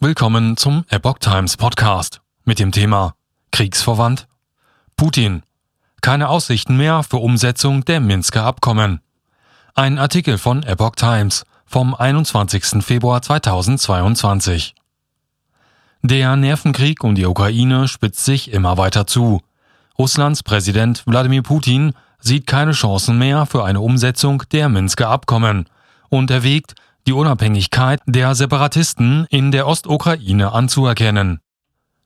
Willkommen zum Epoch Times Podcast mit dem Thema Kriegsverwandt? Putin. Keine Aussichten mehr für Umsetzung der Minsker Abkommen. Ein Artikel von Epoch Times vom 21. Februar 2022. Der Nervenkrieg um die Ukraine spitzt sich immer weiter zu. Russlands Präsident Wladimir Putin sieht keine Chancen mehr für eine Umsetzung der Minsker Abkommen und erwägt, die Unabhängigkeit der Separatisten in der Ostukraine anzuerkennen.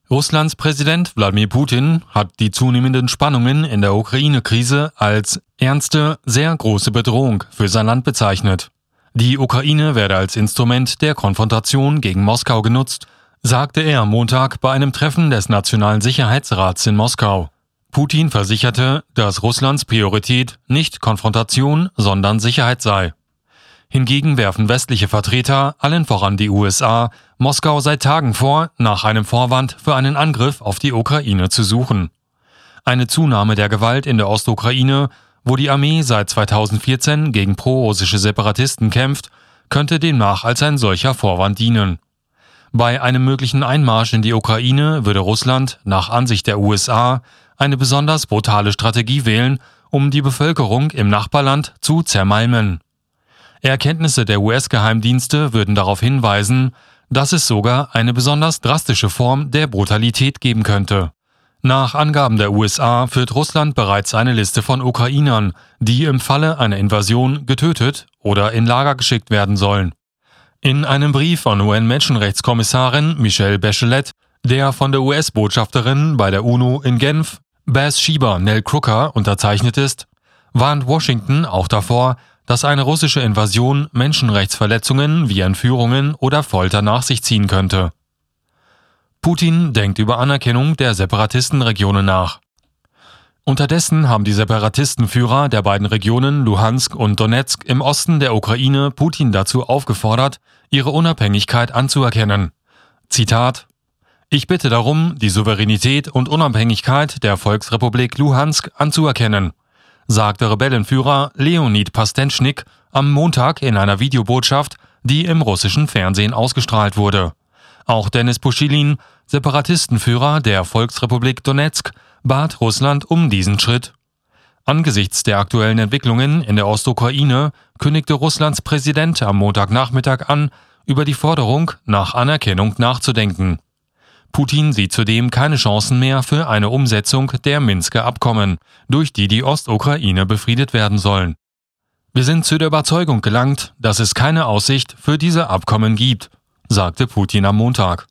Russlands Präsident Wladimir Putin hat die zunehmenden Spannungen in der Ukraine-Krise als ernste, sehr große Bedrohung für sein Land bezeichnet. Die Ukraine werde als Instrument der Konfrontation gegen Moskau genutzt, sagte er am Montag bei einem Treffen des Nationalen Sicherheitsrats in Moskau. Putin versicherte, dass Russlands Priorität nicht Konfrontation, sondern Sicherheit sei. Hingegen werfen westliche Vertreter, allen voran die USA, Moskau seit Tagen vor, nach einem Vorwand für einen Angriff auf die Ukraine zu suchen. Eine Zunahme der Gewalt in der Ostukraine, wo die Armee seit 2014 gegen prorussische Separatisten kämpft, könnte demnach als ein solcher Vorwand dienen. Bei einem möglichen Einmarsch in die Ukraine würde Russland, nach Ansicht der USA, eine besonders brutale Strategie wählen, um die Bevölkerung im Nachbarland zu zermalmen. Erkenntnisse der US-Geheimdienste würden darauf hinweisen, dass es sogar eine besonders drastische Form der Brutalität geben könnte. Nach Angaben der USA führt Russland bereits eine Liste von Ukrainern, die im Falle einer Invasion getötet oder in Lager geschickt werden sollen. In einem Brief von UN-Menschenrechtskommissarin Michelle Bachelet, der von der US-Botschafterin bei der UNO in Genf, Bass Schieber Nell Crooker, unterzeichnet ist, warnt Washington auch davor, dass eine russische Invasion Menschenrechtsverletzungen wie Entführungen oder Folter nach sich ziehen könnte. Putin denkt über Anerkennung der Separatistenregionen nach. Unterdessen haben die Separatistenführer der beiden Regionen Luhansk und Donetsk im Osten der Ukraine Putin dazu aufgefordert, ihre Unabhängigkeit anzuerkennen. Zitat Ich bitte darum, die Souveränität und Unabhängigkeit der Volksrepublik Luhansk anzuerkennen sagte Rebellenführer Leonid Pastenschnik am Montag in einer Videobotschaft, die im russischen Fernsehen ausgestrahlt wurde. Auch Denis Puschilin, Separatistenführer der Volksrepublik Donetsk, bat Russland um diesen Schritt. Angesichts der aktuellen Entwicklungen in der Ostukraine kündigte Russlands Präsident am Montagnachmittag an, über die Forderung nach Anerkennung nachzudenken. Putin sieht zudem keine Chancen mehr für eine Umsetzung der Minsker Abkommen, durch die die Ostukraine befriedet werden sollen. Wir sind zu der Überzeugung gelangt, dass es keine Aussicht für diese Abkommen gibt, sagte Putin am Montag.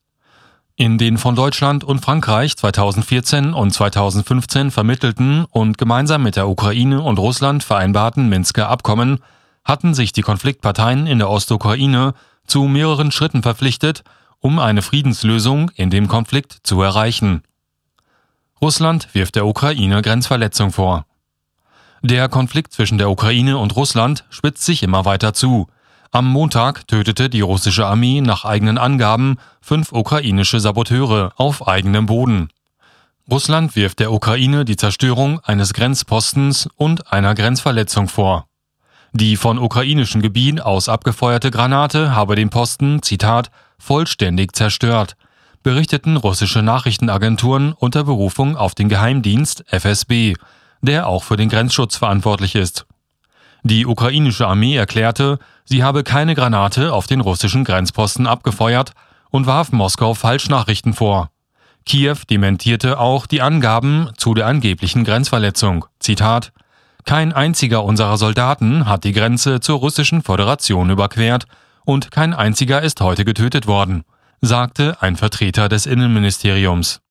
In den von Deutschland und Frankreich 2014 und 2015 vermittelten und gemeinsam mit der Ukraine und Russland vereinbarten Minsker Abkommen hatten sich die Konfliktparteien in der Ostukraine zu mehreren Schritten verpflichtet, um eine Friedenslösung in dem Konflikt zu erreichen. Russland wirft der Ukraine Grenzverletzung vor. Der Konflikt zwischen der Ukraine und Russland spitzt sich immer weiter zu. Am Montag tötete die russische Armee nach eigenen Angaben fünf ukrainische Saboteure auf eigenem Boden. Russland wirft der Ukraine die Zerstörung eines Grenzpostens und einer Grenzverletzung vor. Die von ukrainischem Gebiet aus abgefeuerte Granate habe den Posten, Zitat, vollständig zerstört, berichteten russische Nachrichtenagenturen unter Berufung auf den Geheimdienst FSB, der auch für den Grenzschutz verantwortlich ist. Die ukrainische Armee erklärte, sie habe keine Granate auf den russischen Grenzposten abgefeuert und warf Moskau Falschnachrichten vor. Kiew dementierte auch die Angaben zu der angeblichen Grenzverletzung. Zitat kein einziger unserer Soldaten hat die Grenze zur russischen Föderation überquert und kein einziger ist heute getötet worden, sagte ein Vertreter des Innenministeriums.